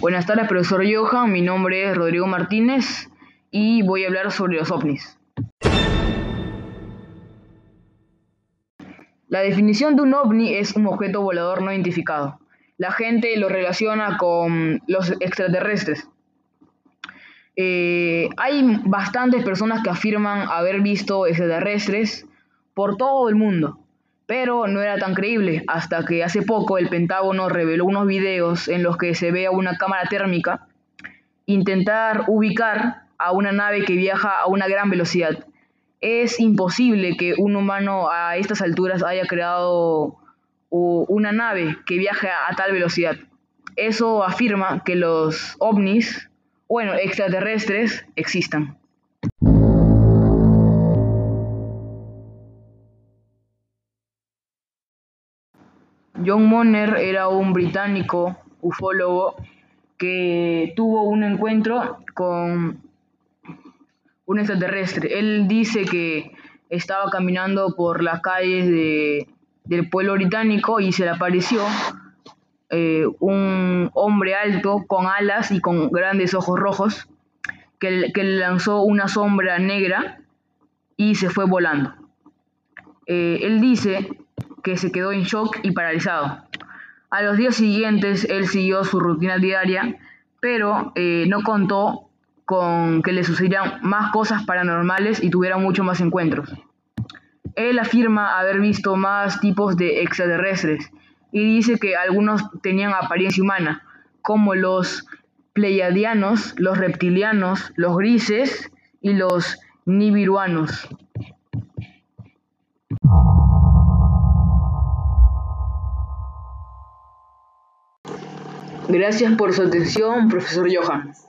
Buenas tardes, profesor Johan. Mi nombre es Rodrigo Martínez y voy a hablar sobre los ovnis. La definición de un ovni es un objeto volador no identificado. La gente lo relaciona con los extraterrestres. Eh, hay bastantes personas que afirman haber visto extraterrestres por todo el mundo, pero no era tan creíble hasta que hace poco el Pentágono reveló unos videos en los que se ve a una cámara térmica intentar ubicar a una nave que viaja a una gran velocidad es imposible que un humano a estas alturas haya creado una nave que viaje a tal velocidad. Eso afirma que los ovnis, bueno, extraterrestres, existan. John Monner era un británico ufólogo que tuvo un encuentro con un extraterrestre. Él dice que estaba caminando por las calles del pueblo británico y se le apareció eh, un hombre alto con alas y con grandes ojos rojos que, que le lanzó una sombra negra y se fue volando. Eh, él dice que se quedó en shock y paralizado. A los días siguientes él siguió su rutina diaria, pero eh, no contó con que le sucedieran más cosas paranormales y tuviera mucho más encuentros. Él afirma haber visto más tipos de extraterrestres y dice que algunos tenían apariencia humana, como los pleiadianos, los reptilianos, los grises y los nibiruanos. Gracias por su atención, profesor Johan.